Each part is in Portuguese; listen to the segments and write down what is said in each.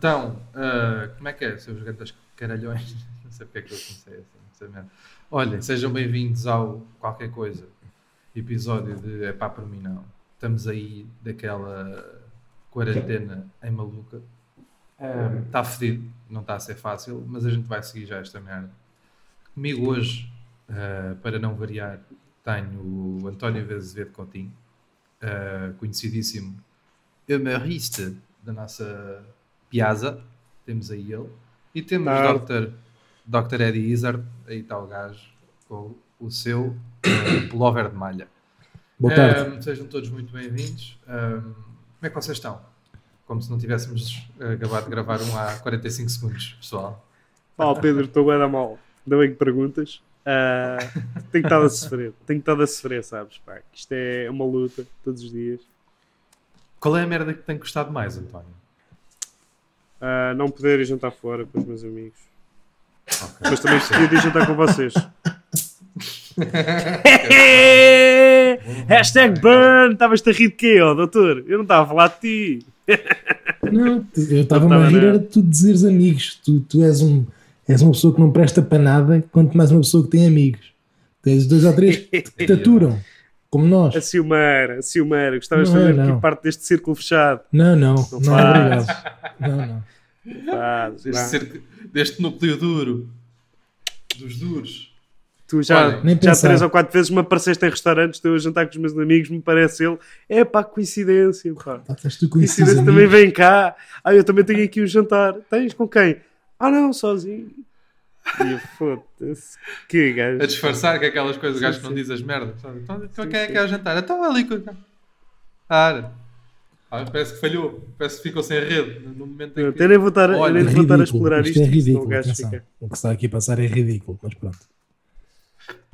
Então, uh, como é que é, seus gatas caralhões? Não sei porque é que eu comecei assim, não sei mesmo. Olhem, sejam bem-vindos ao qualquer coisa, episódio de É pá por mim não. Estamos aí daquela quarentena em maluca. Está um, fedido, não está a ser fácil, mas a gente vai seguir já esta merda. Comigo hoje, uh, para não variar, tenho o António Azevedo Coutinho, uh, conhecidíssimo humorista da nossa Piazza, temos aí ele, e temos o Dr. Dr. Eddie Izzard, aí está o gajo, com o seu uh, pullover de malha. Boa tarde. Um, sejam todos muito bem-vindos. Um, como é que vocês estão? Como se não tivéssemos acabado de gravar um há 45 segundos, pessoal. Oh, Pedro, estou bem da mal. Ainda bem que perguntas. Uh, tenho estado a sofrer, tenho estado a sofrer, sabes? Pá, isto é uma luta todos os dias. Qual é a merda que tem gostado mais, António? Uh, não poder ir jantar fora com os meus amigos. Okay. Mas também podia ir jantar com vocês. Hashtag burn! Estavas-te a rir de quê, ó, doutor? Eu não estava a falar de ti. não, eu estava-me a rir era tu dizeres amigos. Tu, tu és um És uma pessoa que não presta para nada, quanto mais uma pessoa que tem amigos. Tens dois ou três que te aturam, como nós. A ciumeira, a ciumeira. Gostavas de fazer é, aqui parte deste círculo fechado. Não, não, não, não obrigado. Não, não. Faz, deste, cerco, deste núcleo duro, dos duros. Tu já, Olha, já três ou quatro vezes me apareceste em restaurantes, estou a jantar com os meus amigos, me parece ele. É pá, coincidência, pá. Tu coincidência também vem cá. Ah, eu também tenho aqui um jantar. Tens com quem? Ah, não, sozinho. E foda-se. Que gajo. A disfarçar que aquelas coisas, o gajo não diz as merdas. Então, então quem é que é o jantar? Então ali com. Ah, ah, parece que falhou, parece que ficou sem rede no momento em que... Eu nem vou estar, Olha, nem vou estar a explorar isto. isto é ridículo, o, fica... o que está aqui a passar é ridículo, mas pronto.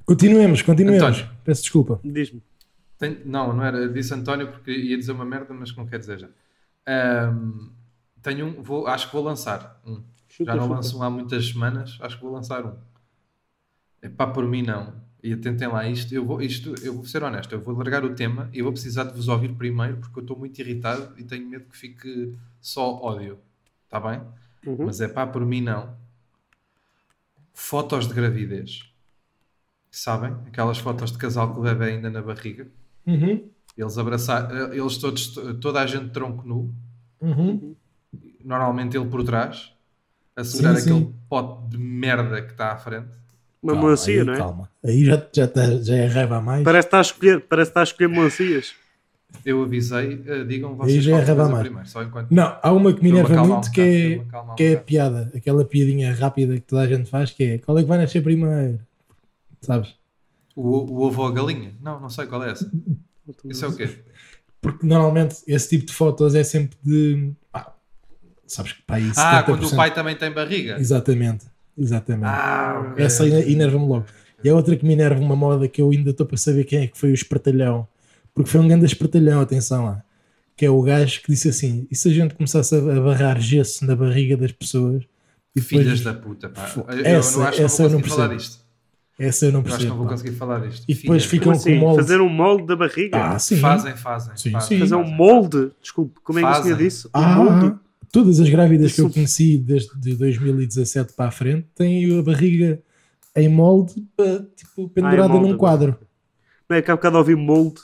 Continuemos, continuemos. António, Peço desculpa. Diz-me. Não, não era. Disse António porque ia dizer uma merda, mas não quer dizer já. Um, tenho um, vou, acho que vou lançar um. Chuta, Já não chuta. lanço um há muitas semanas, acho que vou lançar um. É pá, por mim não. E atentem lá isto. Eu vou, isto. eu vou ser honesto, eu vou largar o tema e vou precisar de vos ouvir primeiro porque eu estou muito irritado e tenho medo que fique só ódio. Está bem? Uhum. Mas é pá, por mim não. Fotos de gravidez. Sabem? Aquelas fotos de casal com o bebê ainda na barriga. Uhum. Eles abraçar, eles todos, toda a gente tronco nu. Uhum. Normalmente ele por trás segurar sim, aquele sim. pote de merda que está à frente. Uma calma, melancia, não é? Calma, aí já, já, tá, já é raiva a mais. Parece que está a escolher, parece que a escolher melancias. Eu avisei, uh, digam vocês aí já é raiva mais. primeiro, só enquanto... Não, há uma que me enerva muito que, é, que é a piada, aquela piadinha rápida que toda a gente faz, que é qual é que vai nascer primeiro? Sabes? O, o ovo ou a galinha? Não, não sei qual é essa. Isso é o quê? Porque normalmente esse tipo de fotos é sempre de sabes que pai Ah, quando o pai também tem barriga. Exatamente, exatamente. Ah, okay. Essa enerva-me logo. E a outra que me enerva uma moda que eu ainda estou para saber quem é que foi o espertalhão. Porque foi um grande espertalhão, atenção lá. Que é o gajo que disse assim: e se a gente começasse a barrar gesso na barriga das pessoas? E Filhas da puta, pá. Eu, essa, eu não acho essa que eu não percebo. falar disto. Essa eu não percebo. Eu acho que não vou conseguir falar disto. E depois Filhas. ficam assim? com molde. Fazer um molde da barriga? Ah, sim. Fazem, fazem. Sim, fazem. sim. Fazer um molde? Desculpe, como é que o senhor disse? Um ah, molde? Todas as grávidas que eu conheci desde 2017 para a frente têm a barriga em molde, tipo, pendurada ah, num quadro. Não é que há bocado ouvi molde.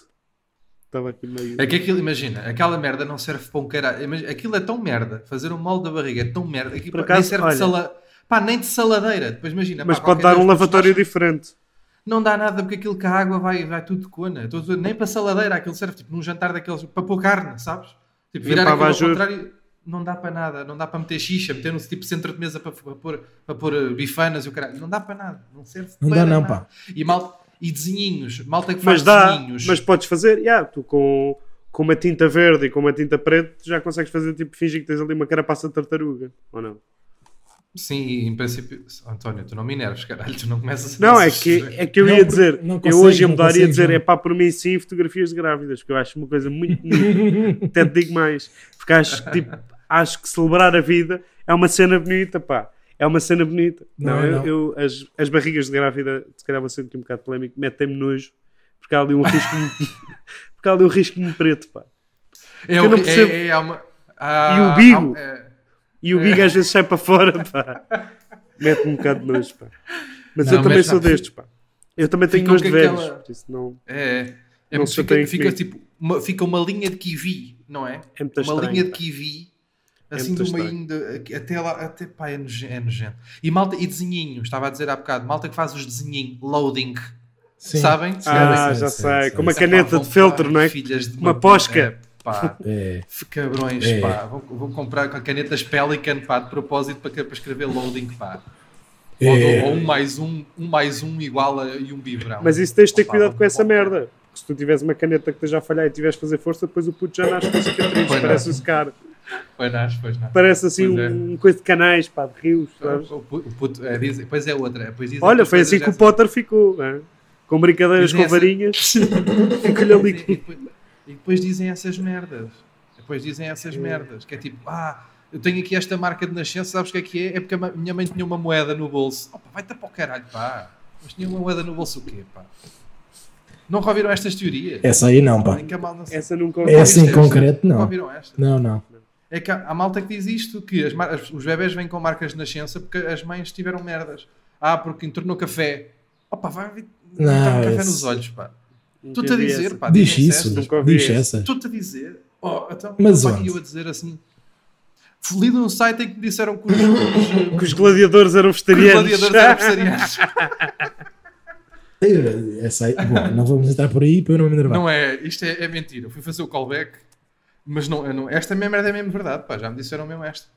Estava aqui meio. É que aquilo, imagina, aquela merda não serve para um caralho. Aquilo é tão merda. Fazer um molde da barriga é tão merda. Aquilo, Por acaso, nem serve olha... de sala... Pá, nem de saladeira. Depois imagina. Mas pá, pode dar um lavatório diferente. Não dá nada porque aquilo que a água vai, vai tudo de cona. Nem para saladeira. Aquilo serve tipo num jantar daqueles para pôr carne, sabes? Tipo, virar aquilo ao contrário não dá para nada, não dá para meter xixa, meter um tipo centro de mesa para, para, pôr, para pôr eh, bifanas e o caralho, não dá para nada, não serve não para dá não, nada. pá. E, mal, e desenhinhos, malta que faz mas dá, desenhinhos. Mas podes fazer, yeah, tu com, com uma tinta verde e com uma tinta preta já consegues fazer tipo, fingir que tens ali uma carapaça de tartaruga, ou não? Sim, em princípio, António, tu não me enerves, caralho, tu não começas a Não, é que, é que eu ia dizer, eu hoje ia mudar e ia dizer, é pá, por mim sim, fotografias de grávidas, porque eu acho uma coisa muito bonita, até te digo mais, porque acho que tipo, acho que celebrar a vida é uma cena bonita, pá. É uma cena bonita. Não, não, eu, eu, as, as barrigas de grávida, se calhar vou ser aqui um bocado polémico, metem-me nojo, porque há ali um risco, porque há ali um risco preto, pá. Eu, eu não percebo. É, é, é uma, e o bigo. É, E o Big às vezes sai para fora, pá. Mete-me um bocado de nojo, pá. Mas Não, eu também mas sou destes, pá. Eu também tenho nojo de velhos. aquela- por isso não... É, é Não fica, fica tipo uma, fica uma linha de kiwi, não é? É uma estranho, linha de pá. kiwi, assim muito do meio de, até lá, até pá, é nojento, é nojento. E malta, e desenhinho, estava a dizer há bocado, malta que faz os desenhinhos, loading, Sim. sabem? Ah, Sim, já sim, sei. sim, Com uma sim. caneta de feltro, não é? Filhas de Uma posca. É, pá, É. cabrões, É. pá. Vou, vou comprar com canetas Pelican, pá, de propósito para, para escrever loading, pá. Ou, É. ou um mais um, um mais um igual a e um biberão. Mas isso tens de ter cuidado com essa merda. Porque Se tu tiveres uma caneta que esteja a falhar e tiveres a fazer força, depois o puto já nasce com cicatrizes. Pois Parece o Scar. Pois não, pois não. Parece assim Pois é. um coisa de canais, pá, de rios. sabes? O pu- o puto, é, diz, depois é outra. Depois dizem Olha, foi as assim que o Potter ficou. não é? Com brincadeiras Dizem com essa- varinhas. Fica-lhe E depois, e depois dizem essas merdas. Depois dizem essas merdas. Que é tipo, ah, eu tenho aqui esta marca de nascença, sabes o que é que é? É porque a minha mãe tinha uma moeda no bolso. Opa, vai-te para o caralho, pá. Mas tinha uma moeda no bolso o quê, pá? Nunca ouviram estas teorias? Essa aí não, pá. Mal não Essa nunca É assim em concreto, Nunca não. ouviram esta? Não, não. É que há, há malta que diz isto, que as, os bebés vêm com marcas de nascença porque as mães tiveram merdas. Ah, porque entornou café. Opa, vai Não, não, um café nos olhos, pá. Tu-te a dizer, essa. pá. Diz isso, diz essa. Estou-te a dizer. Oh, então, Mas aqui onde? eu a dizer assim. Li num site em que me disseram que os, os, Que os gladiadores eram que os vegetarianos. gladiadores eram vegetarianos. Essa aí, bom, não vamos entrar por aí para eu não me enervar. Não é, isto é, é mentira. Eu fui fazer o callback, mas não, não esta mesmo merda é mesmo verdade, pá. Já me disseram mesmo esta.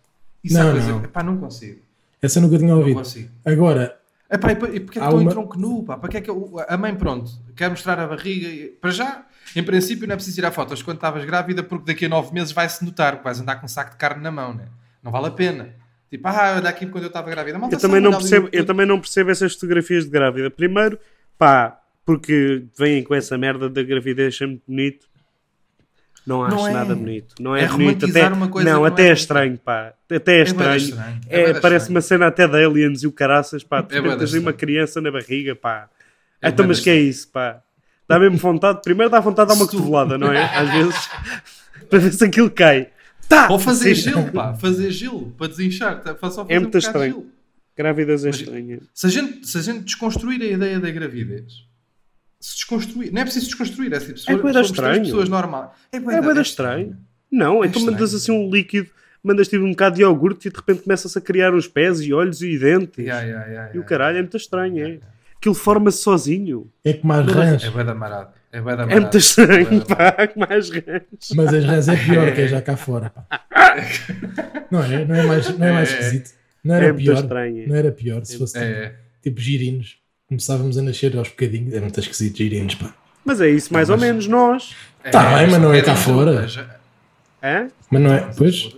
Isso Não, é coisa. não. Pá, não consigo. Essa nunca tinha Não ouvido. consigo. Agora, Epá, e, pa- e porque é que estou em uma- tronco nu? Pá? Para que é que eu- a mãe, pronto, quer mostrar a barriga? e- Para já, em princípio, não é preciso tirar fotos quando estavas grávida, porque daqui a nove meses vai-se notar, vais andar com um saco de carne na mão, né? Não vale a pena. Tipo, ah, olha aqui quando eu estava grávida. Malta Eu também, não percebo, eu também não percebo essas fotografias de grávida. Primeiro, pá, porque vêm com essa merda da gravidez sempre bonito. Não acho Não é. nada bonito. Não é, É bonito. Até, uma coisa não, até é é estranho, pá. Até é É estranho. estranho. É, É parece uma cena até de aliens e o caraças, pá. É tens aí uma criança na barriga, pá. É então, mas que é isso, pá? Dá mesmo vontade. Primeiro dá vontade de dar uma tu- cotovelada, não é? Às vezes, para ver se aquilo cai. Tá! Ou fazer Sim. gelo, pá. Fazer gelo para desinchar. Tá? Faz só fazer É um muito de estranho. Grávidas é Mas- estranha. Se a, gente, se a gente desconstruir a ideia da gravidez, se desconstruir, não é preciso desconstruir, é tipo, se É três estranho. pessoas normais. É bué É é estranho. Não, É então mandas estranho. assim um líquido, mandas tipo um bocado de iogurte e de repente começa-se a criar uns pés e olhos e dentes. Yeah, yeah, yeah, E o caralho é muito estranho, Yeah, é. Aquilo forma-se sozinho. é como as rãs. É bué da marado. É É marado. muito estranho, marado. pá, que mais rãs. Mas as rãs é pior que é já cá fora. pá. Não é? Não é mais, não é mais É. esquisito. Não É era pior. estranho. Não era pior se fosse É, tipo girinos. Começávamos a nascer aos bocadinhos. É muito esquisito, girinos, pá. Mas é isso, mais ou Mas- menos, nós. é, Tá bem, mas não é cá é, fora. mas- É? Mas não é, pois,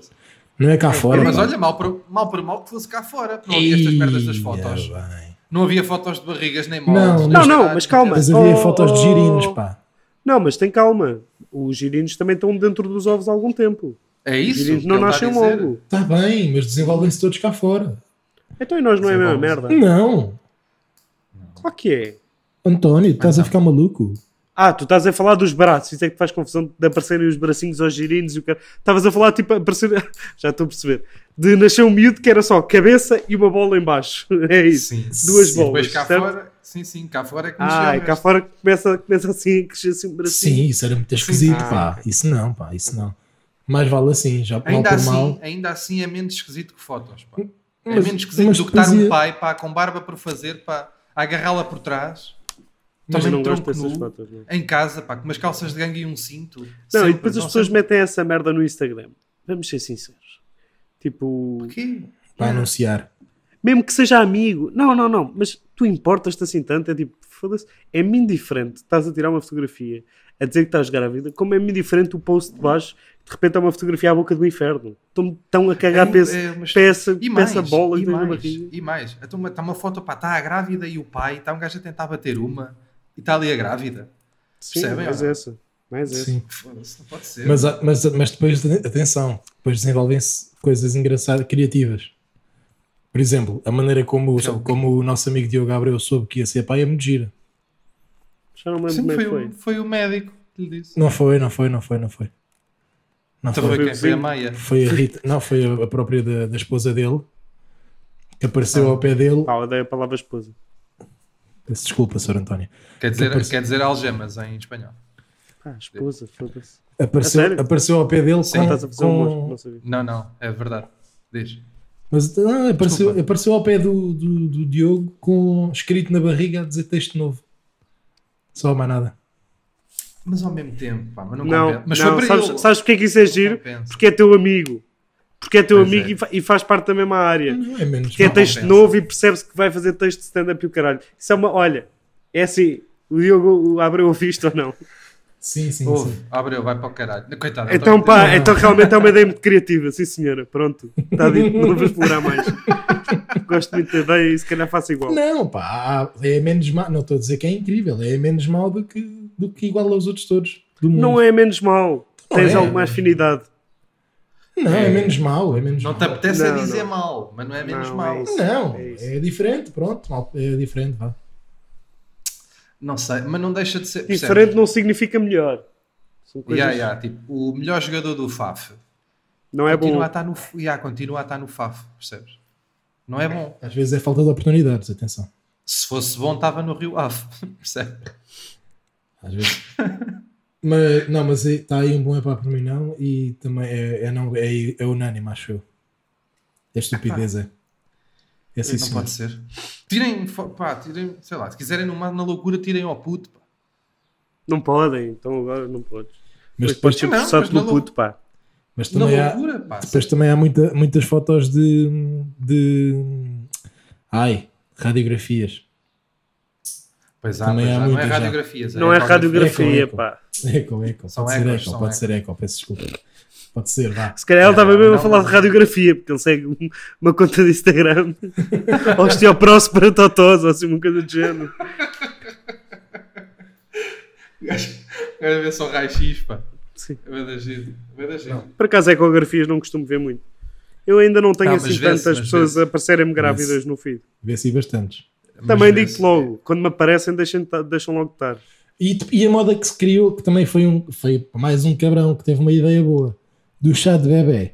não é cá fora. Mas pá. olha, mal por, mal por mal que fosse cá fora. Não havia estas merdas das fotos. bem. Não havia fotos de barrigas nem Não, moles. não, não, mas calma. Mas havia Oh, fotos de girinos, pá. Não, mas tem calma. Os girinos também estão dentro dos ovos há algum tempo. É Os isso. girinos que não está a nascem logo. Está bem, mas desenvolvem-se todos cá fora. Então e nós não é a mesma merda? Não. Claro que é. António, estás a ficar maluco. Ah, tu estás a falar dos braços, isso é que faz confusão de aparecerem os bracinhos aos girinos e o cara. Estavas a falar tipo, aparecer. Já estou a perceber. De nascer um miúdo que era só cabeça e uma bola em baixo. É isso. Sim. Duas Sim. bolas. Depois cá certo? fora, sim, sim, cá fora é que Ah, e mexeu cá fora começa, começa assim a crescer assim um bracinho. Sim, isso era muito esquisito, Ah, pá. ok. Isso não, pá, isso não. Mais vale assim, já mal Ainda por assim, mal. ainda assim é menos esquisito que fotos. Pá. É Mas- menos esquisito mas do que estar um pai pá, com barba por fazer, pá, a agarrá-la por trás. Mas eu também não gosto dessas nu, fotos. Não, Em casa, pá, com umas calças de gangue e um cinto. não Sempre, e depois as pessoas sempre. metem essa merda no Instagram. Vamos ser sinceros. Tipo? Para anunciar. Mesmo que seja amigo, não, não, não, mas tu importas-te assim tanto, é tipo, foda-se, é-me indiferente, estás a tirar uma fotografia a dizer que estás grávida, como é-me indiferente o post de baixo, de repente é uma fotografia à boca do inferno. Estão tão a cagar É, para, esse, é, mas- para essa, E mais, essa bola e que mais, barriga. e mais. Está uma, tá uma foto, pá, está a grávida e o pai, está um gajo a tentar bater uma e está ali a grávida. Sim, percebem, mais ou não? essa. Mais essa. Sim. Foda-se, não pode ser. Mas, mas, mas depois, atenção, depois desenvolvem-se coisas engraçadas, criativas. Por exemplo, a maneira como, como o nosso amigo Diogo Gabriel soube que ia ser pai é muito gira. Já não me lembro Sim, é foi, foi. o, foi o médico que lhe disse. Não foi, não foi, não foi, não foi. Não, Então foi, foi quem? Foi a. Maia. foi a Rita, não, foi a, própria da, da esposa dele que apareceu Ah. ao pé dele. Pá, odeio a palavra esposa. Peço desculpa, Sr. António. Quer dizer, Apareceu- quer dizer algemas em espanhol. Pá, esposa, foda-se. Apareceu, apareceu ao pé dele Sim. com, Estás a fazer um com- monstro, não sabia. Não, não, é verdade. Diz. Mas não, apareceu, apareceu ao pé do, do, do Diogo com escrito na barriga a dizer texto novo. Só mais nada. Mas ao mesmo tempo, pá, mas não, Não, compensa. Mas não, sabes, ele. sabes porque é que isso é giro? compensa. Porque é teu amigo. Porque é teu Pois amigo é. E, fa- faz parte da mesma área. Não é menos Que é texto compensa. novo e percebe-se que vai fazer texto de stand-up e o caralho. Isso é uma. Olha, é assim. O Diogo abriu o visto ou não? Sim, sim, Ouve, sim. abreu, vai para o caralho. Coitado. Então, pá, então realmente é uma ideia muito criativa, sim senhora. Pronto, está dito, não vou explorar mais. Gosto muito da ideia e se calhar faço igual. Não, pá, é menos mal. Não estou a dizer que é incrível, é menos mal do que, do que igual aos outros todos do mundo. Não é menos mal. Não Tens é. alguma afinidade. Não, é, menos mal, é menos Não mal. te apetece a Não, dizer não. mal, mas não é menos Não, mal. é isso. Não, É é diferente, pronto, é diferente, vá. Não sei, mas não deixa de ser. percebes? Diferente não significa melhor. São coisas... Yeah, yeah, tipo, o melhor jogador do FAF Não é continua, bom. a estar no, yeah, continua a estar no FAF, percebes? Não é bom. Às vezes é falta de oportunidades, atenção. Se fosse bom, estava no Rio Ave, percebe? Às vezes. mas, não, mas está aí um bom epá para mim não e também é, é, não, é, é unânime, acho eu. É estupidez, é. É sim, não senhor. pode ser. Tirem, pá, tirem, sei lá, se quiserem numa, na loucura, tirem ao puto, pá. Não podem, então agora não podes. Mas depois, ser Não, processado mas na pelo puto, pá. mas Na também há, loucura, pá. depois também há muita, muitas fotos de, de. Ai, radiografias. Pois há, também pois há há. não é já. radiografas. Não é ecografia. radiografia, eco, pá. Eco, eco. São Pode ser ecos, eco, são pode ser eco, peço desculpa. Pode ser, vá. Se calhar ele estava mesmo a falar não. de radiografia, porque ele segue um- uma conta de Instagram. Osteoporose totós, ou assim, uma coisa do género. Quero ver só raio-x, pá. Sim. Vai dar giro. Vai dar giro. Por acaso, ecografias não costumo ver muito. Eu ainda não tenho Não, mas assim tantas pessoas aparecerem-me grávidas no feed. Vê-se aí bastantes. Também digo-te logo, quando me aparecem, deixam, deixam logo estar. E, e a moda que se criou, que também foi, um, foi mais um cabrão que teve uma ideia boa, do chá de bebê.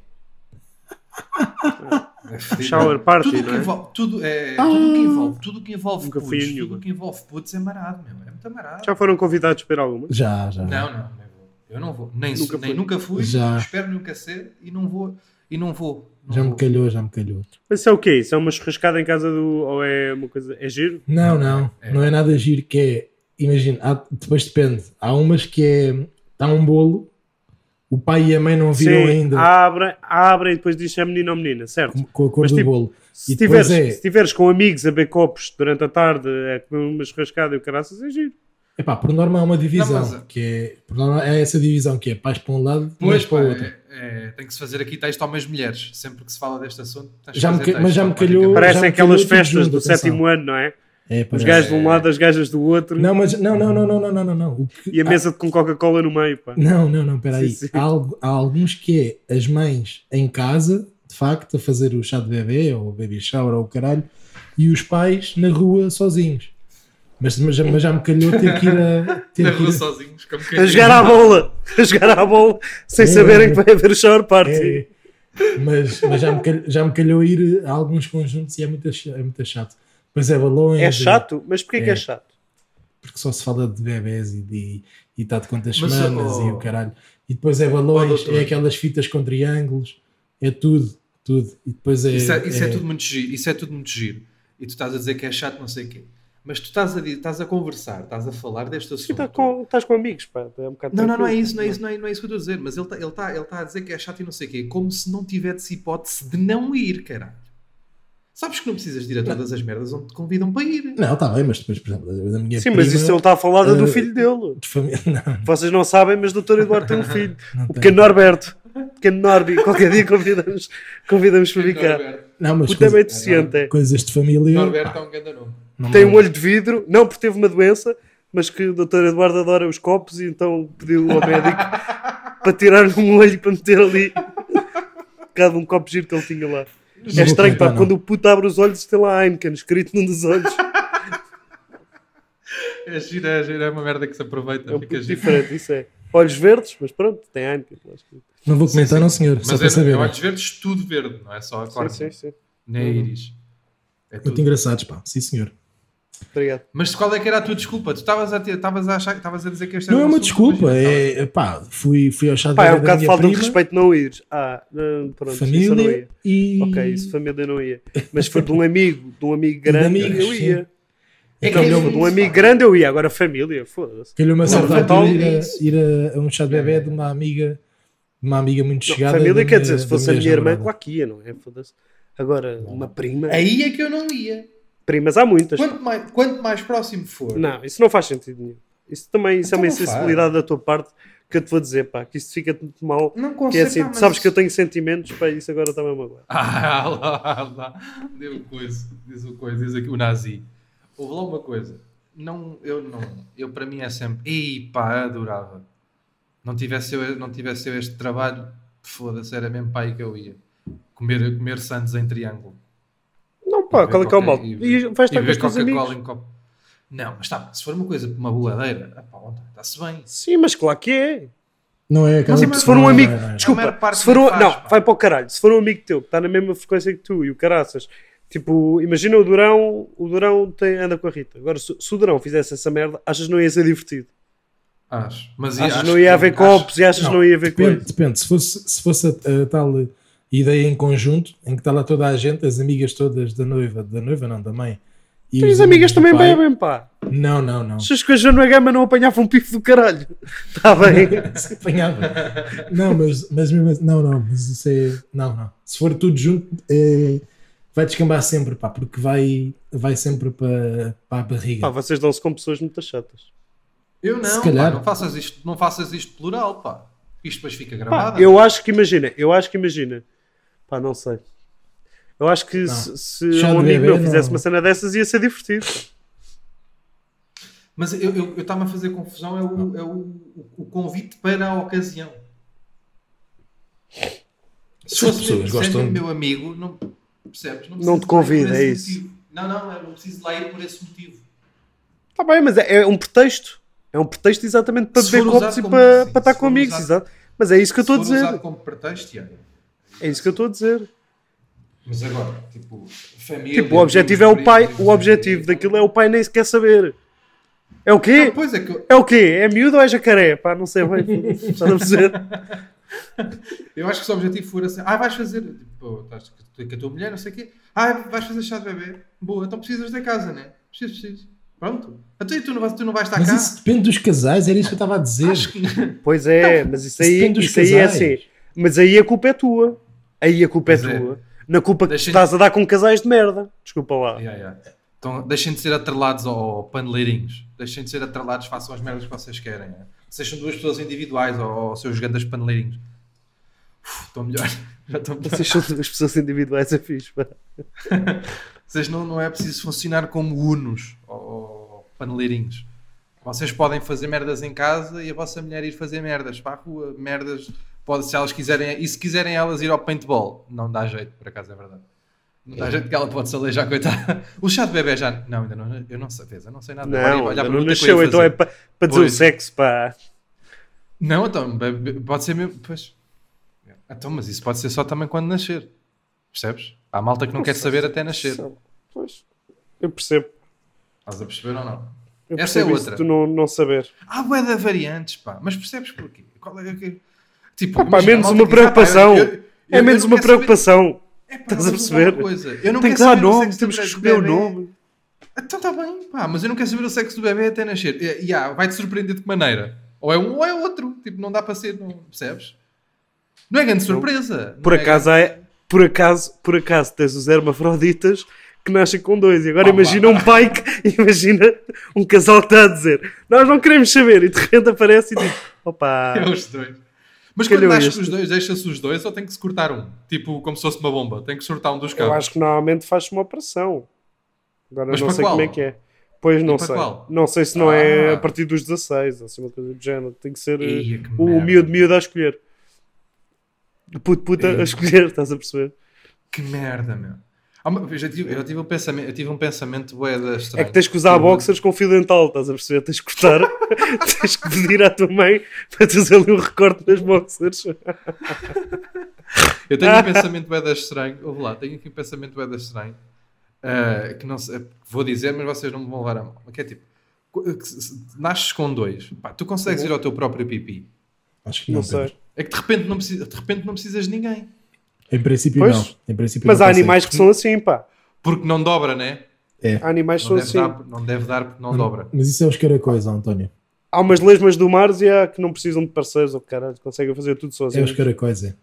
É. Shower party, tudo não que é? envolve, tudo, é, tudo que envolve, tudo que envolve Nunca putos, nenhuma. tudo que envolve putos é marado, meu. É muito amarado. Já foram convidados para alguma? Já, já. Não, não. Eu não vou. Nem Nunca nunca, nem fui. nunca fui, Já. espero nunca ser e não vou. E não vou. Não Já me vou. calhou, já me calhou. Mas isso é o quê? Isso é uma churrascada em casa do. Ou é uma coisa. É giro? Não, Não, não, é- não é nada giro que é. Imagina, há- depois depende. Há umas que é. Está um bolo, o pai e a mãe não viram ainda Abrem, abrem e depois diz se é menino ou menina, certo? com, com a cor Mas, do tipo, bolo. Se tiveres, é- se tiveres com amigos a beber copos durante a tarde, é comer uma churrascada e o caraças, é giro. Epá, por norma há uma divisão. Não, mas- que é, por norma é essa divisão que é pais para um lado e mães Pois, para o outro. é, é, tem que se fazer aqui texto homens mulheres. Sempre que se fala deste assunto, Já me mas já me calhou- Parecem aquelas festas junto, do atenção. sétimo ano, não é? É, Os parece. gajos de um lado, as gajas do outro Não, mas não, não, não, não, não, não, não, não. O que- e a mesa com Coca-Cola no meio, pá. Não, não, não, peraí. Sim, sim. Há, há alguns que é as mães em casa, de facto, a fazer o chá de bebê ou o baby shower ou o caralho, e os pais na rua sozinhos. Mas, mas, já- mas já me calhou ter que ir a. Ter Na que rua ir a- sozinhos, como A jogar à bola, a jogar à bola, sem É, saberem é. que vai haver o shower party. É, mas mas já, me calhou, já me calhou ir a alguns conjuntos e é muito, é muito chato. Pois é, balões. É chato, mas porquê que é É. chato? Porque só se fala de bebés e de e está de quantas Mas, semanas oh, e o caralho. E depois é balões, oh, é aquelas fitas com triângulos, é tudo, tudo. E depois é. Isso, é, isso é tudo muito giro. Isso é tudo muito giro. E tu estás a dizer que é chato, não sei o quê. Mas tu estás a, estás a conversar, estás a falar deste assunto. E tá com, estás com amigos, pá. É um bocado Não, não, não é isso, não é isso, não é, não é isso que eu estou a dizer. Mas ele está ele tá, ele tá a dizer que é chato e não sei o quê. Como se não tivesse hipótese de não ir, caralho. Sabes que não precisas de ir a todas as merdas onde te convidam para ir. Não, está bem, mas depois, por exemplo, da minha Sim, prima, mas isso ele está a falar da do eh, filho dele. de família. Não, Vocês não sabem, mas o Dr. Eduardo tem um filho. não O tem. pequeno Norberto. O pequeno Norbi. Qualquer dia convidamos, convidamos para ficar. Norberto, não mas é coisa- deficiente, é. coisas de família. Norberto é um grande nome. Tem um olho de vidro, não porque teve uma doença, mas que o Dr. Eduardo adora os copos e então pediu ao médico para tirar-lhe um olho para meter ali. Cada um copo giro que ele tinha lá. É vou estranho, pá, quando o puto abre os olhos tem lá Heineken escrito num dos olhos. É giro, é giro, é uma merda que se aproveita. É um fica diferente, isso é. olhos verdes, mas pronto, tem Heineken. Não vou comentar, sim, sim. não, senhor. Mas só é, para saber. É olhos verdes, tudo verde, não é só a cor. Sim, sim, sim. Nem a íris. É Muito engraçados, pá. Sim, senhor. Obrigado. Mas qual é que era a tua desculpa? Tu estavas a, estavas a, achar, estavas a dizer que este Não é uma desculpa, é pá, fui, fui ao chá de Pá, é um bocado de falta prima, de respeito não ir. Ah, pronto, família e. Ok, isso família não ia. Mas foi de um amigo, de um amigo grande, amigos, eu ia. É que não, de um amigo grande eu ia, agora família, foda-se. Calhou uma certa altura ir, a, ir a, um chá de bebê de uma amiga, de uma amiga muito chegada. Não, família quer dizer, se fosse a minha irmã, claro que ia, não é? Foda-se. Agora, uma prima. Aí é que eu não ia. Primas há muitas. Quanto mais, quanto mais próximo for. Não, isso não faz sentido nenhum. Isso também isso é uma então insensibilidade da tua parte que eu te vou dizer, pá, que isto fica muito mal. Não consigo, que é assim, pá, sabes que eu tenho sentimentos, pá, isso agora está mesmo agora. Ah, lá, lá. Deu coisa, diz o coisa, diz aqui o nazi. Houve lá uma coisa. Não, eu não, eu para mim é sempre, ei pá, adorava. Não tivesse eu, não tivesse eu este trabalho, foda-se, era mesmo pai que eu ia. Comer, comer santos em triângulo. Não, pá, qual é que é o mal? E vais estar com os teus amigos. Copo. Não, mas tá, se for uma coisa, uma boadeira, está-se bem. Sim, mas claro que é. Não é aquela Sim, se for um amigo, é, é. desculpa, se for um, faz, não, pá. vai para o caralho. Se for um amigo teu que está na mesma frequência que tu e o caraças, tipo, imagina o Durão, o Durão tem, anda com a Rita. Agora, se, se o Durão fizesse essa merda, achas não ia ser divertido? Acho, mas achas acho não ia haver copos e achas não, não ia haver depende, coisa? Depende, se fosse, se fosse a, a tal ideia em conjunto, em que está lá toda a gente, as amigas todas da noiva, da noiva não, da mãe. E as amigas também pai. bebem, pá. Não, não, não. Se as coisas na gama não apanhavam um pifo do caralho. Está bem. Se apanhava. Não, mas, mas mesmo assim, não, não, mas isso é. Não, não. Se for tudo junto, é, vai descambar sempre, pá, porque vai, vai sempre para, para a barriga. Pá, vocês dão-se com pessoas muito chatas. Eu não, Se calhar. Pá, não faças isto, não faças isto plural, pá. Isto depois fica gravado. Pá, eu acho que imagina, eu acho que imagina Pá, não sei. Eu acho que se, se um amigo meu fizesse não. uma cena dessas ia ser divertido. Mas eu estava a fazer confusão, é, o, é o, o, convite para a ocasião. Se fosse pessoas gostam... meu amigo, não percebes? Não, não te convida, é isso. Motivo. Não, não, eu não preciso lá ir por esse motivo. Está bem, mas é, é, um pretexto. É um pretexto exatamente para beber copos e para, para estar com amigos, usado, exato. Mas é isso que eu estou a dizer. Usado como pretexto, yeah. É isso que eu estou a dizer. Mas agora, tipo, família. Tipo, o objetivo é o pai, o objetivo daquilo é o pai nem se quer saber. É o quê? Não, pois é, que eu... é o quê? É miúdo ou é jacaré? Pá, não sei bem. Estás a dizer? Eu acho que se o objetivo for assim, ah, vais fazer, tipo, estás com a tua mulher, não sei o quê, ah, vais fazer chá de bebê, boa, então precisas da casa, né? Precisas, precisas. Pronto. Então tu não, vais, tu não vais estar mas cá. Mas isso depende dos casais, era isso que eu estava a dizer. Que... Pois é, não, mas isso aí, isso, isso aí é assim. Mas aí a culpa é tua. Aí a culpa é, é tua. Na culpa que estás a dar com casais de merda. Desculpa lá. Yeah, yeah. Então deixem de ser atrelados ao paneleirinhos. Deixem de ser atrelados, façam as merdas que vocês querem. É? Sejam duas pessoas individuais ou, ou seus grandes paneleirinhos. Estou melhor. Já estou melhor. Vocês são duas pessoas individuais, é fixe. Vocês não, não é preciso funcionar como unos ou, ou paneleirinhos. Vocês podem fazer merdas em casa e a vossa mulher ir fazer merdas para a rua, merdas pode, se elas quiserem, e se quiserem elas ir ao paintball, não dá jeito, por acaso é verdade. Não dá jeito que ela pode se aleijar, coitada. O chá de bebê já. Não, ainda não. Eu não sei, eu não sei nada. Não, Maria, não nasceu, então é para, para dizer pois. o sexo, pá. Não, então, pode ser mesmo. Pois. Então, mas isso pode ser só também quando nascer. Percebes? Há malta que não, quer saber até nascer. Pois. Eu percebo. Estás a perceber ou não? Eu Essa é outra. Tu não, não saber. Há bué de variantes, pá. Mas percebes porquê? Qual é que. Tipo, ah, pá, menos uma preocupação. Eu, eu, é menos uma preocupação. É, pá, Estás a perceber? Eu não Tem que dar nome, temos que escolher o nome. Então está bem, pá, mas eu não quero saber o sexo do bebê até nascer. E, yeah, vai-te surpreender de que maneira? Ou é um ou é outro. Tipo, não dá para ser, não percebes? Não é grande surpresa. Por acaso, é... por acaso, por acaso tens os hermafroditas que nascem com dois. E agora oh, imagina um pai que imagina um casal que está a dizer nós não queremos saber e de repente aparece e diz opa. É os dois. Mas quando nasce os dois, deixa-se os dois ou tem que se cortar um? Tipo, como se fosse uma bomba. Tem que cortar um dos cabos. Eu acho que normalmente faz-se uma operação. Agora Mas não sei qual? como é que é. Pois não sei. Qual? Não sei se não é ah. é a partir dos 16, assim, uma coisa do género. Tem que ser Ia, que o miúdo miúdo a escolher. Puto puta Ia. a escolher, estás a perceber? Que merda, meu. Eu já tive, eu tive um pensamento, eu tive um pensamento bué da É que tens que usar boxers com fio dental, estás a perceber? Tens que cortar, tens que pedir à tua mãe para fazer ali um recorte nas boxers. Eu tenho um pensamento bué da estranho, ouve lá, tenho aqui um pensamento bué da estranho, uh, que não sei, vou dizer, mas vocês não me vão levar a mão. Que é tipo, nasces com dois, pá, tu consegues uhum. ir ao teu próprio pipi? Acho que não, não sei. É que de repente não, precisa, de repente não precisas de ninguém. Em princípio pois, não. Em princípio mas há animais que são assim, pá. Porque não dobra, né? É. Há animais que são assim. Dar, não deve dar porque não, não dobra. Mas isso é os caracóis, António. Há umas lesmas do mar e há que não precisam de parceiros ou caralho, conseguem fazer tudo sozinhos. É os caracóis, é.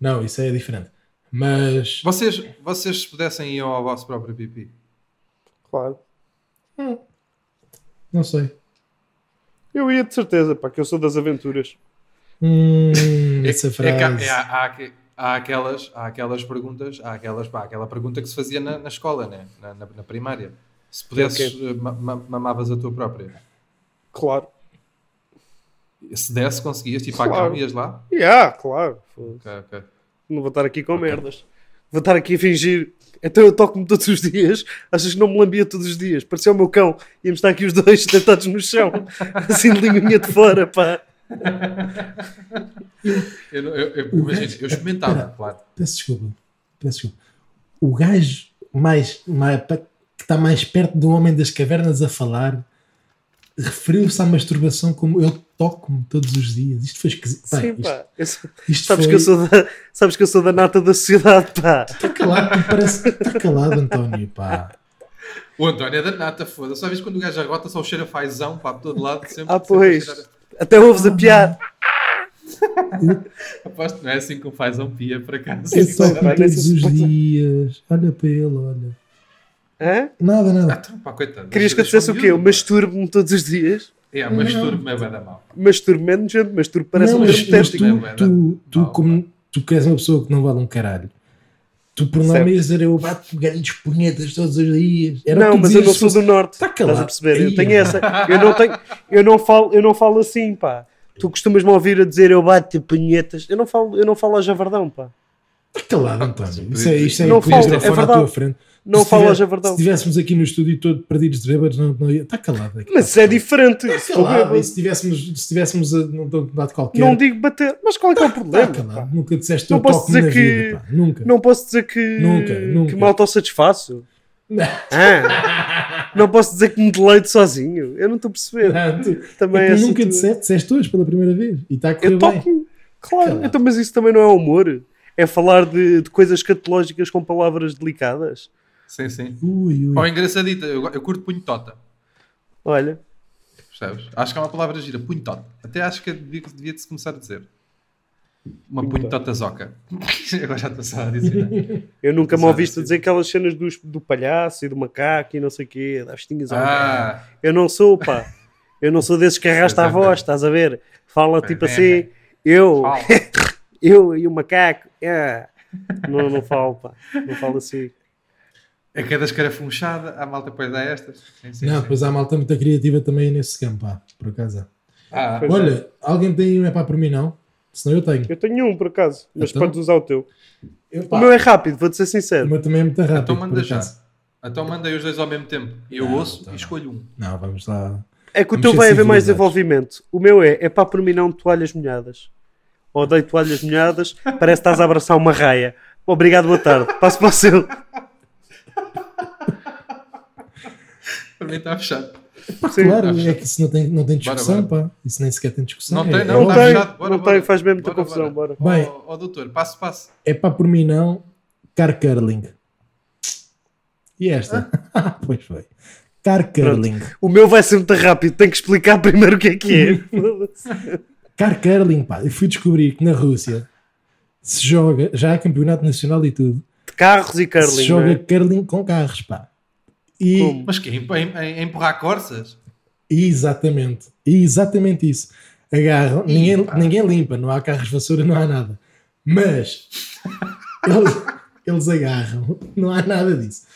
Não, isso é diferente. Mas. Vocês, vocês se pudessem ir ao vosso próprio pipi? Claro. Hum. Não sei. Eu ia de certeza, pá, que eu sou das aventuras. Hum, essa frase. É, é, é, há, há, aquelas, há aquelas perguntas, há aquelas, pá, aquela pergunta que se fazia na, na escola, né? na, na, na primária. Se pudesses, okay. mamavas a tua própria. Claro. Se desse, conseguias, tipo, claro. à cama, ias lá? Yeah, claro. Okay, okay. Não vou estar aqui com merdas. Vou estar aqui a fingir. Então eu toco-me todos os dias. Achas que não me lambia todos os dias? Parecia o meu cão. Íamos estar aqui os dois deitados no chão. Assim de linguinha de fora, pá eu, eu, eu, imagino, eu experimentava, pera, claro. Peço desculpa, peço desculpa. O gajo mais, mais, que está mais perto do homem das cavernas a falar referiu-se à masturbação como eu toco-me todos os dias. Isto foi esquisito. Sim, isto, pá. Isto sabes, foi... que eu sou da, sabes que eu sou da nata da sociedade, pá. Está calado, parece. Está calado, António, pá. O António é da nata, foda-se. Só vez quando o gajo arrota, só cheira fazão, pá, por todo lado. Sempre, ah, pois. Sempre até ouves a piar. Aposto que não é assim que faz um pia para cá. Eu toco todos os dias. Olha para ele, olha. Hã? Nada, nada. Ah, então, pá, coitado. Querias que eu dissesse o quê? Eu masturbo-me todos os dias? É, masturbo-me é bem da mal. Masturbo-me é nojento, masturbo parece não, um termo técnico. Tu, tu, tu, como, tu que és uma pessoa que não vale um caralho, tu por me dizer eu bato grandes punhetas todos os dias. Era não, mas eu não sou do norte. Está calado. Estás a perceber? Eu tenho essa. Eu não, tenho, eu, não falo, eu não falo assim, pá. Tu costumas-me ouvir a dizer eu bato punhetas. Eu não falo, eu não falo a javardão, pá. Está calado, António. Isso é, isso é, não falo, é verdade. à tua frente. Não se falo a javardão. Se estivéssemos aqui no estúdio todo perdidos de bêbados, não, não ia. Está calado. Aqui, mas isso é diferente. Está calado. E se estivéssemos, se estivéssemos a, num dado qualquer. Não digo bater, mas qual é, que é o problema? Está calado. Nunca disseste não posso dizer que, vida, Nunca. Não posso dizer que. Nunca, nunca. Que me autossatisfaço. Ah, não posso dizer que me deleito sozinho. Eu não estou a perceber. Não, tu, também é, é nunca tu... disseste, disseste hoje pela primeira vez. E está a correr eu toco Claro, então, mas isso também não é humor. É falar de, de coisas catológicas com palavras delicadas. Sim, sim. Ui, ui. Ou engraçadita, eu, eu curto punhotota. Olha. Percebes? Acho que é uma palavra gira, punhotota. Até acho que devia-se começar a dizer. Uma punhota zoca. Agora já estou só a dizer. Eu nunca me ouviste dizer aquelas cenas do, do palhaço e do macaco e não sei o quê, das tinhas ah. Eu não sou, pá. Eu não sou desses que arrasta a voz, estás a ver? Fala tipo assim, eu, eu e o macaco. É. Não, não falo, pá. Não falo assim. É que é da escarafunchada, a malta depois dá estas. Sim, sim, não, depois há malta muito criativa também nesse campo, pá, por acaso. Ah, Olha, é. alguém tem um é para mim não? Senão eu tenho. Eu tenho um por acaso, mas então? podes usar o teu. Eu, o meu é rápido, vou-te ser sincero. O meu também é muito rápido. Então manda já. Então mandei os dois ao mesmo tempo. Eu não, ouço então e escolho um. Não, vamos lá. É que o teu vai haver mais desenvolvimento. O meu é, é para por mim não toalhas molhadas. Odeio toalhas molhadas, parece que estás a abraçar uma raia. Obrigado, boa tarde. Passo para o seu. Para mim está fechado. Sim, claro, é que isso não tem, não tem discussão, bora, bora. pá. Isso nem sequer tem discussão. Não tem, é, não, não tem, fechado. Bora, não bora. tem, faz mesmo muita confusão, bora. Bem, ó oh, doutor, passo, passo. É pá, por mim não, car curling. E esta? Ah? pois foi. Car curling. Pronto. O meu vai ser muito rápido, tenho que explicar primeiro o que é que é. car curling, pá, eu fui descobrir que na Rússia se joga, já há campeonato nacional e tudo. De carros e curling. Se joga é? curling com carros, pá. E... Como? Mas que é empurrar corças? Exatamente. Exatamente isso. Agarram, ninguém, ninguém limpa, não há carros vassoura, não há nada. Mas eles, eles agarram, não há nada disso.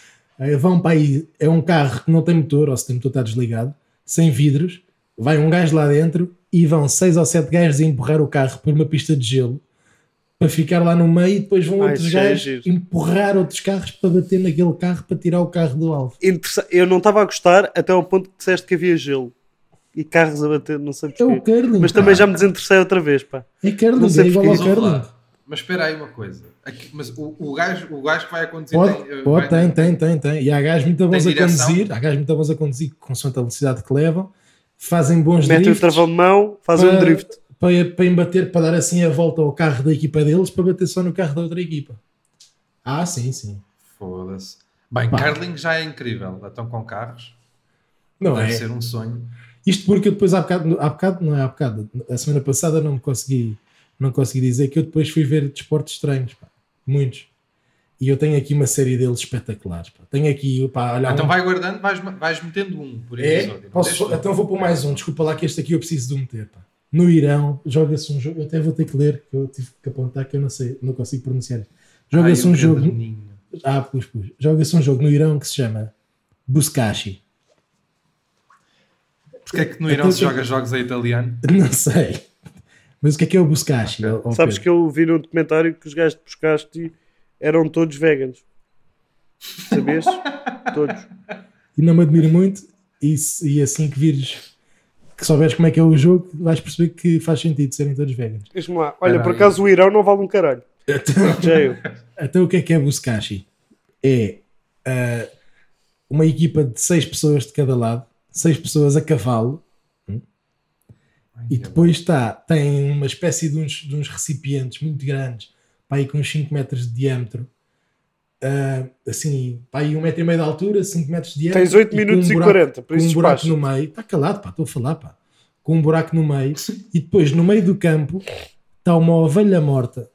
Vão para aí, é um carro que não tem motor, ou se tem motor está desligado, sem vidros, vai um gajo lá dentro e vão seis ou sete gajos a empurrar o carro por uma pista de gelo para ficar lá no meio e depois vão Ai, outros é gajos giro. empurrar outros carros para bater naquele carro para tirar o carro do alvo. Eu não estava a gostar até ao ponto que disseste que havia gelo e carros a bater, não sei É o porquê. curling. Mas pá. também já me desinteressei outra vez, pá. É curling, não sei é igual porquê. ao curling. Mas espera aí uma coisa. Aqui- mas o, o, gajo, o gajo que vai a conduzir Pode, tem, eh, pode, vai- tem, tem, tem, tem. E há gajos muito bons a conduzir, há gajos muito bons a conduzir, consoante a velocidade que levam, fazem bons Metem o drifts travão de mão, fazem um para- drift. para, para embater, para dar assim a volta ao carro da equipa deles, para bater só no carro da outra equipa. Ah, sim, sim. Foda-se. Bem, Pá. curling já é incrível. Estão com carros. Não Deve é? ser um sonho. Isto porque eu depois há bocado, há bocado, não é há bocado, a semana passada não me consegui, não consegui dizer que eu depois fui ver desportos estranhos, pá. muitos. E eu tenho aqui uma série deles espetaculares. Pá. Tenho aqui, pá, olha, Então um- vai guardando, vais, vais metendo um por É? episódio. não Posso- então vou pôr mais um. Desculpa lá que este aqui eu preciso de um meter. Pá. No Irão, joga-se um jogo. Eu até vou ter que ler, que eu tive que apontar que eu não sei, não consigo pronunciar. Joga-se um jogo. Ah, pus, pus. Joga-se um jogo no Irão que se chama Buscashi. Porquê é que no Então Irão se joga jogos a italiano? Não sei. Mas o que é que é o Buscashi? ó Sabes que eu vi num documentário que os gajos de Pescaste eram todos veganos. Sabias? todos. E não me admiro muito. E, e assim que vires, que souberes como é que é o jogo, vais perceber que faz sentido serem todos veganos. Diz-me lá. Olha, Espera por acaso o Irão não vale um caralho. Eu. Então o que é que é Buscashi? É ah, uma equipa de seis pessoas de cada lado, seis pessoas a cavalo, hum? e depois está, tem uma espécie de uns, de uns recipientes muito grandes, para aí com uns 5 metros de diâmetro, ah, assim, para aí um metro e meio de altura, 5 metros de diâmetro. Tens 8 com minutos e buraco- 40, por com isso um buraco no meio, está calado, pá, estou a falar, pá, com um buraco no meio, e depois no meio do campo está uma ovelha morta.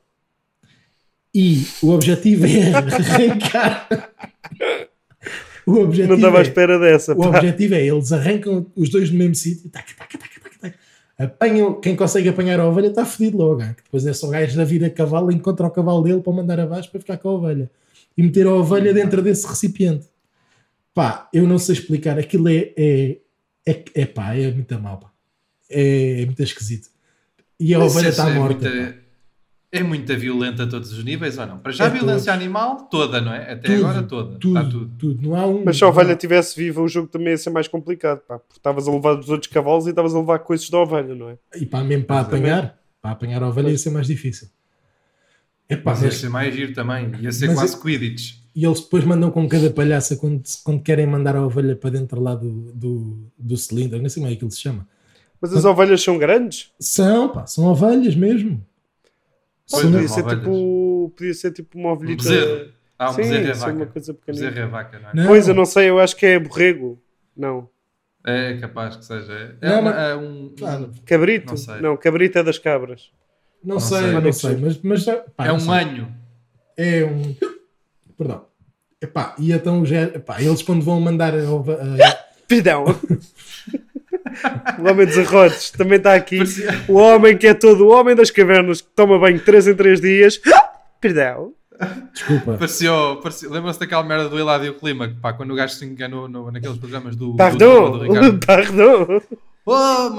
E o objetivo é arrancar. o objetivo Não estava à é, espera dessa. o pá. objetivo é eles arrancam os dois no mesmo sítio, taca, taca, taca. Apanham, quem consegue apanhar a ovelha está fodido logo. hein? Que Depois é só gajo da vir a cavalo, encontra o cavalo dele para mandar abaixo para ficar com a ovelha e meter a ovelha dentro desse recipiente. Pá, eu não sei explicar, aquilo é, é, é, é pá, é muito mal, pá. É, é muito esquisito. E a Mas ovelha está é morta. muita-. É muito violenta a todos os níveis ou não? Para já É a violência todos. animal, toda, não é? Até Tudo, agora toda. Tudo, Está tudo. tudo, Não há um. Mas se a ovelha estivesse viva, o jogo também ia ser mais complicado. Pá, porque estavas a levar os outros cavalos e estavas a levar coisas da ovelha, não é? E pá, mesmo para é. apanhar, para apanhar a ovelha ia ser mais difícil. Epá, Mas ia mas- ser mais giro também. Ia ser Mas quase eu- Quidditch. E eles depois mandam com cada palhaça quando, quando querem mandar a ovelha para dentro lá do, do, do cilindro, não sei como é que ele se chama. Mas as ovelhas são grandes? São, pá, são ovelhas mesmo. Pois é. Podia ser, ovelhas. tipo, podia ser tipo uma ovelhita. bezerro. Ah, um Sim, bezerro é é uma vaca. coisa pequenina. Bezerro é vaca, não é? Não. Pois, eu não sei, eu acho que é borrego. Não. É capaz que seja. É, Não, uma- é um. Claro. Cabrito? Não. Não, cabrito é das cabras. Não, Não sei, sei. não sei, mas, mas pá, é não um sei. anho. É um. Perdão. Epá, e então já, epá, eles quando vão mandar a, ove- a- Perdão. o homem dos arrotes também está aqui. O homem que é todo o homem das cavernas que toma banho 3 em 3 dias. Perdão. desculpa. Pareceu, pareceu, lembra-se daquela merda do Eladio Clima, pá, quando o gajo se enganou no, naqueles programas do, do, do, Pardon. Ricardo. Pardon. Oh,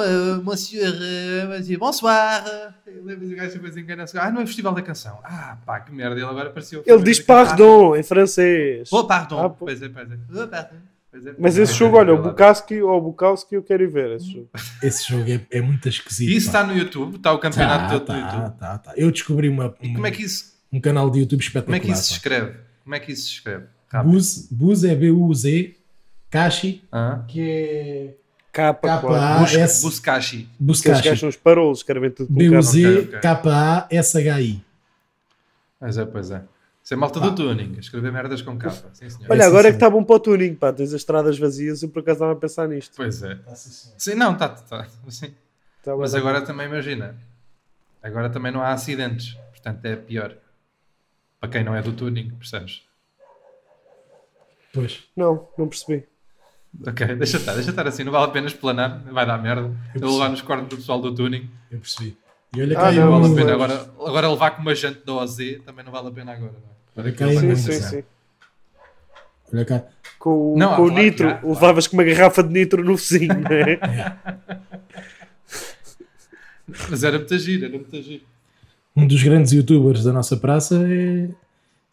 monsieur, euh, monsieur, bonsoir. Lembra-se o gajo depois engana-se. Ah, não é Festival da Canção. Ah, pá, que merda, ele agora apareceu. Ele diz pardon em francês. Oh, pardon. Ah, pois é, pois é. Oh, pardon. É. Mas esse É, jogo, olha, o é, Bukowski ou o Bukowski, eu quero ir ver esse jogo. Esse jogo é, é muito esquisito. E isso pá. está no YouTube? Está o campeonato Tá, todo no tá, YouTube? tá, tá. Eu descobri uma, como é que isso, um canal de YouTube como espetacular. é que isso se escreve? Como é que isso se escreve? Buz, Buz é B-U-Z, Kashi, que é Capa, Capa claro. A, Bus- S, Buscashi. Buscashi. são os parolos, escrevem tudo com. B-U-Z. K-A-S-H-I. Pois é, pois é. Isso é malta do tuning. Escrever merdas com capa. Sim, senhor. Olha, agora é que está bom para o tuning, pá. Tens as estradas vazias, eu por acaso estava a pensar nisto. Pois é. Sim, não, está. Tá, sim. Tá Mas bem. agora também imagina. Agora também não há acidentes. Portanto é pior. Para quem não é do tuning, percebes? Pois. Não, não percebi. Ok, deixa estar, deixa estar assim. Não vale a pena explanar. Vai dar merda. Eu levar nos cornos do pessoal do tuning. Eu percebi. E olha Ah, cá aí não, Não vale a pena. Agora, agora levar com uma jante da OZ também não vale a pena agora. Não é? Olha cá Sim, muito sim, sim. Olha cá. Com, o- Não, com o nitro, claro. levavas com uma garrafa de nitro no vizinho, não é? Mas era muito giro, era muito giro. um dos grandes youtubers da nossa praça é,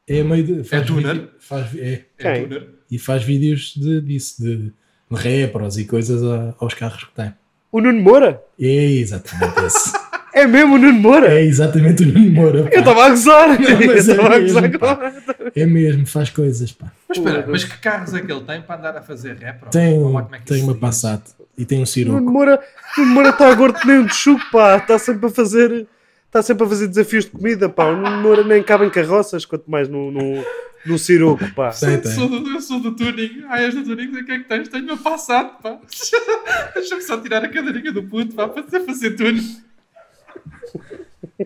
é meio de, faz É tuner? faz, é, É tuner. e faz vídeos de, disso, de, de repros e coisas a- aos carros que tem. O Nuno Moura? É exatamente esse. É mesmo o Nuno Moura? É exatamente o Nuno Moura. pá. Eu estava a gozar! Não, Eu mas é estava a gozar com- É mesmo, faz coisas, pá. Mas espera, mas que carros é que ele tem para andar a fazer rap? Tem, é que tem uma? Passat e tem um. Moura, Nuno Moura está gordo que nem um chuco, pá. Está sempre a fazer. Está sempre a fazer desafios de comida, pá. O Nuno Moura nem cabe em carroças, quanto mais no, no, no Siroco, pá. Eu tem. sou, do, eu sou do tuning. Ai, és do tuning, o que é que tens? Tenho uma Passat, pá. Deixa-me só tirar a cadeirinha do puto, pá, para fazer tuning.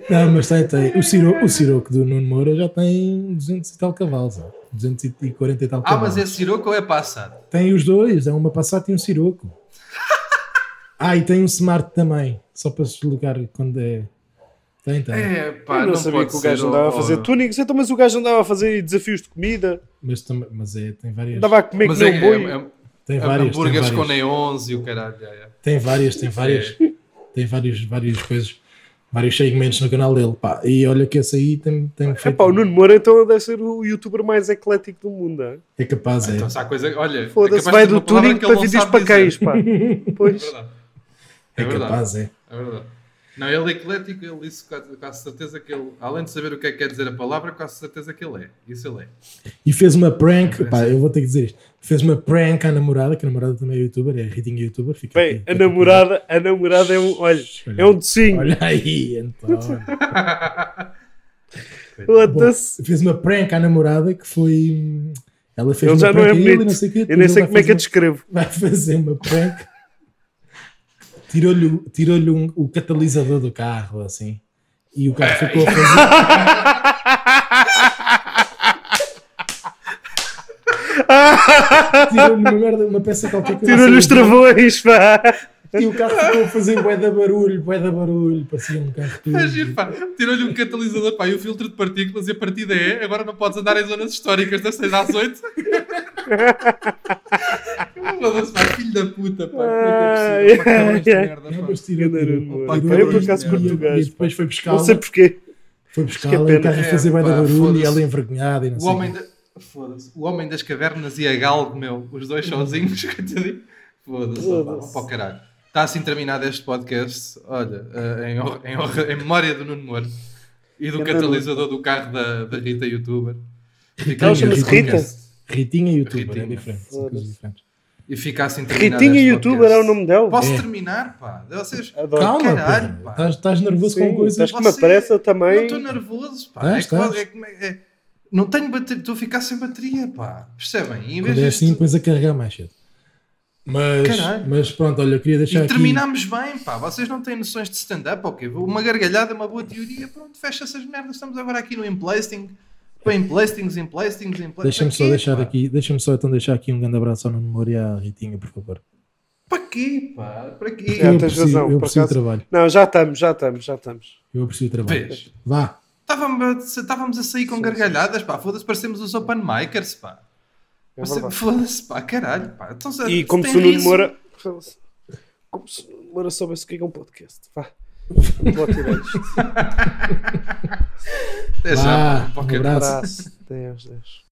Não, mas tem, tem. O Siroco, o Siroco do Nuno Moura já tem 200 e tal cavalos. ó. 240 e tal Ah, cavalos. mas é Siroco ou é Passat? Tem os dois, é uma Passat e um Siroco. Ah, e tem um Smart também, só para se deslocar quando é. Tem, tem. É, pá, Eu não, não, sabia pode que o gajo andava a fazer ó. tunings, então, mas o gajo andava a fazer desafios de comida, Mas, tam- mas é, tem várias. andava a comer Mas que é, nem um boi. é, é, Tem é várias. Tem hambúrgueres com neons e o caralho. é, é. tem várias, tem várias. Tem várias, várias coisas, vários segmentos no canal dele. Pá. E olha que esse aí tem, tem É feito. pá, o Nuno Moura então deve ser o youtuber mais eclético do mundo. é? É capaz, é. Então, se há coisa. Olha, é Foda-se, capaz vai do tuning que ele para vídeos para cães, pá. É Pois. verdade. É, É verdade. capaz, é. É verdade. Não, ele é eclético, ele disse com quase certeza que ele, além de saber o que é que quer dizer a palavra, quase certeza que ele é. Isso ele é. E fez uma prank, É, pá, eu vou ter que dizer isto. Fez uma prank à namorada, que a namorada também é youtuber, é Ritinha youtuber. Fica Bem, aqui- a namorada, a namorada é um, olha, é um docinho. Olha aí, então. Bom, fez uma prank à namorada que foi. Ela fez Ele uma já não prank é a ele e não sei o quê. Eu nem sei como é que eu descrevo. Vai fazer uma prank. Tirou-lhe o- tirou-lhe um- o catalisador do carro, assim. E o carro ficou a fazer. Tirou-lhe uma merda, uma peça qualquer não Tirou-lhe sei os travões, pá. E o carro ficou a fazer bué da barulho, bué da barulho, parecia um carro tudo. É giro, pá. Tirou-lhe um catalisador pá, e o filtro de partículas e a partida é agora não podes andar em zonas históricas das 6 às 8. Foda-se, pá, filho da puta, pá. Como é que é Ai, merda, Não, pá. mas Moura. tirou, Pá, eu por e- acaso curto o e- gajo, E depois foi Não buscá-la, sei porquê. foi que é e o pena. carro a fazer É, bué da barulho e ela envergonhada e não O sei homem, da... Foda-se. o homem das cavernas e a galgo, meu. Os dois sozinhos, coitadinho. Foda-se, pá, Foda-se. vamos para o caralho. Está assim terminado este podcast. Olha, eh, em, em em memória do Nuno Moura e do catalisador do carro da, da Rita Youtuber. Ela chama-se Rita? Ritinha youtuber, é Ritinha. diferente. São coisas diferentes. E fica assim terminado. Ritinha youtuber é o nome dela. Posso É. terminar, pá? Vocês. Adoro. Calma, caralho, pá. Estás, estás nervoso Sim, com coisas. estás com uma pressa também. Não estou nervoso, pá. Estás, é que, estás. é que- é- não tenho bateria, estou a ficar sem bateria, pá. Percebem? E em vez Quando é assim, pões a carregar mais cedo. Mas, Caralho. mas pronto, olha, eu queria deixar E aqui. terminamos bem, pá. Vocês não têm noções de stand-up, ok? Uma gargalhada, uma boa teoria, pronto, fecha essas merdas. Estamos agora aqui no emplasting. Pá, emplastings, emplastings, emplastings. Deixa-me só deixar pá? aqui, deixa-me só então deixar aqui um grande abraço ao Nuno Moura e à Ritinha, por favor. Para quê, pá? Para quê? Já eu tens aprecio, razão, eu por aprecio o acaso. trabalho. Não, já estamos, já estamos, já estamos. Eu aprecio o trabalho. Vês? Vá. Estávamos, estávamos a sair com gargalhadas, pá. Foda-se, parecemos os open micers, pá. É. Foda-se, pá, caralho, pá. Então, se- E como se o Nuno. Moura. Como se o Nuno Moura soubesse o que é que é um podcast. Vá. Vou tirar isto. Até já, um. Abraço. Deus, Deus.